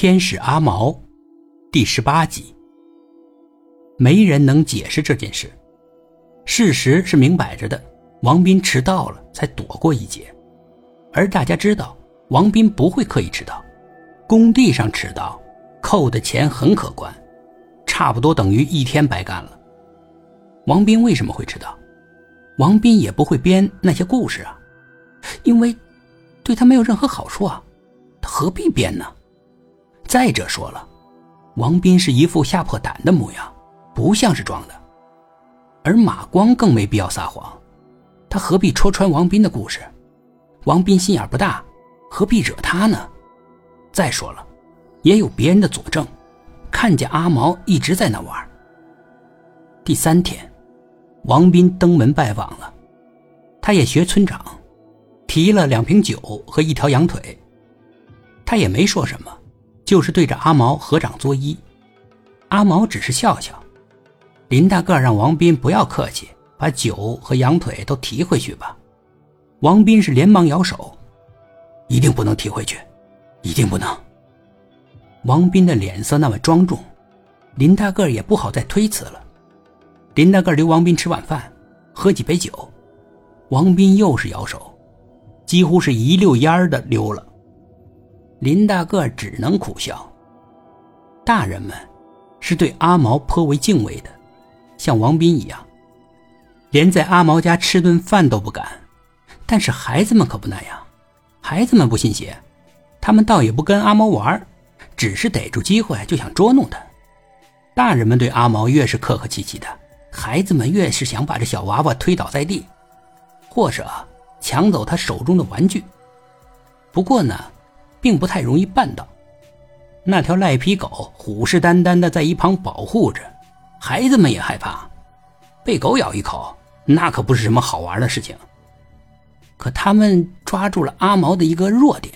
天使阿毛，第十八集。没人能解释这件事，事实是明摆着的。王斌迟到了，才躲过一劫。而大家知道，王斌不会刻意迟到。工地上迟到，扣的钱很可观，差不多等于一天白干了。王斌为什么会迟到？王斌也不会编那些故事啊，因为对他没有任何好处啊，他何必编呢？再者说了，王斌是一副吓破胆的模样，不像是装的。而马光更没必要撒谎，他何必戳穿王斌的故事？王斌心眼不大，何必惹他呢？再说了，也有别人的佐证，看见阿毛一直在那玩。第三天，王斌登门拜访了，他也学村长，提了两瓶酒和一条羊腿，他也没说什么。就是对着阿毛合掌作揖，阿毛只是笑笑。林大个让王斌不要客气，把酒和羊腿都提回去吧。王斌是连忙摇手，一定不能提回去，一定不能。王斌的脸色那么庄重，林大个也不好再推辞了。林大个留王斌吃晚饭，喝几杯酒，王斌又是摇手，几乎是一溜烟的溜了。林大个只能苦笑。大人们是对阿毛颇为敬畏的，像王斌一样，连在阿毛家吃顿饭都不敢。但是孩子们可不那样，孩子们不信邪，他们倒也不跟阿毛玩，只是逮住机会就想捉弄他。大人们对阿毛越是客客气气的，孩子们越是想把这小娃娃推倒在地，或者抢走他手中的玩具。不过呢。并不太容易办到。那条赖皮狗虎视眈眈的在一旁保护着，孩子们也害怕，被狗咬一口，那可不是什么好玩的事情。可他们抓住了阿毛的一个弱点，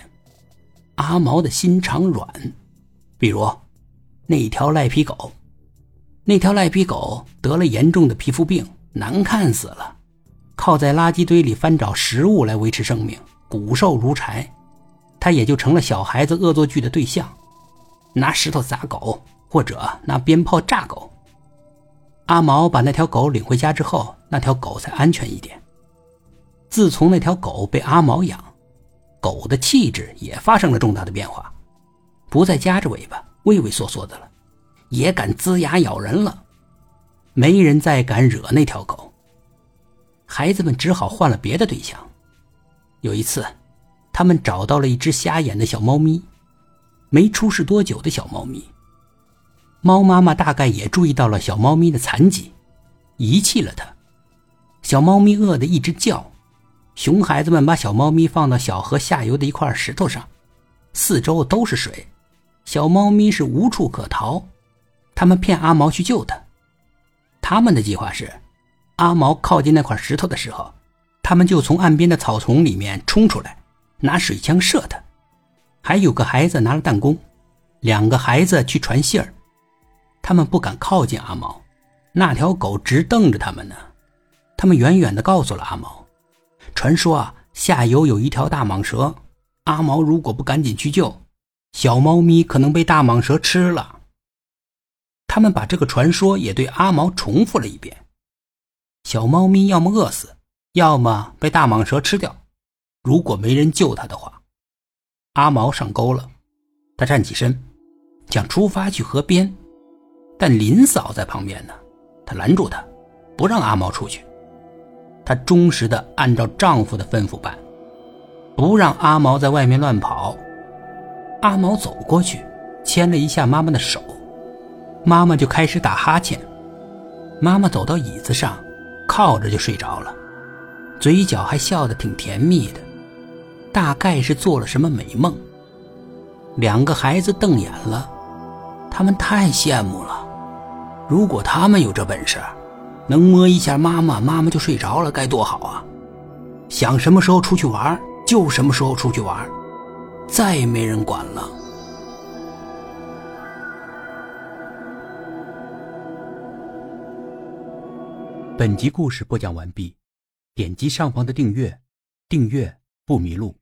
阿毛的心肠软，比如那条赖皮狗，那条赖皮狗得了严重的皮肤病，难看死了，靠在垃圾堆里翻找食物来维持生命，骨瘦如柴。他也就成了小孩子恶作剧的对象，拿石头砸狗，或者拿鞭炮炸狗。阿毛把那条狗领回家之后，那条狗才安全一点。自从那条狗被阿毛养，狗的气质也发生了重大的变化，不再夹着尾巴畏畏缩缩的了，也敢龇牙咬人了。没人再敢惹那条狗。孩子们只好换了别的对象。有一次。他们找到了一只瞎眼的小猫咪，没出世多久的小猫咪。猫妈妈大概也注意到了小猫咪的残疾，遗弃了它。小猫咪饿得一直叫，熊孩子们把小猫咪放到小河下游的一块石头上，四周都是水，小猫咪是无处可逃。他们骗阿毛去救它。他们的计划是，阿毛靠近那块石头的时候，他们就从岸边的草丛里面冲出来。拿水枪射他，还有个孩子拿了弹弓，两个孩子去传信儿。他们不敢靠近阿毛，那条狗直瞪着他们呢。他们远远的告诉了阿毛，传说啊，下游有一条大蟒蛇，阿毛如果不赶紧去救，小猫咪可能被大蟒蛇吃了。他们把这个传说也对阿毛重复了一遍，小猫咪要么饿死，要么被大蟒蛇吃掉。如果没人救他的话，阿毛上钩了。他站起身，想出发去河边，但林嫂在旁边呢。她拦住他，不让阿毛出去。她忠实的按照丈夫的吩咐办，不让阿毛在外面乱跑。阿毛走过去，牵了一下妈妈的手，妈妈就开始打哈欠。妈妈走到椅子上，靠着就睡着了，嘴角还笑得挺甜蜜的。大概是做了什么美梦。两个孩子瞪眼了，他们太羡慕了。如果他们有这本事，能摸一下妈妈，妈妈就睡着了，该多好啊！想什么时候出去玩就什么时候出去玩，再也没人管了。本集故事播讲完毕，点击上方的订阅，订阅不迷路。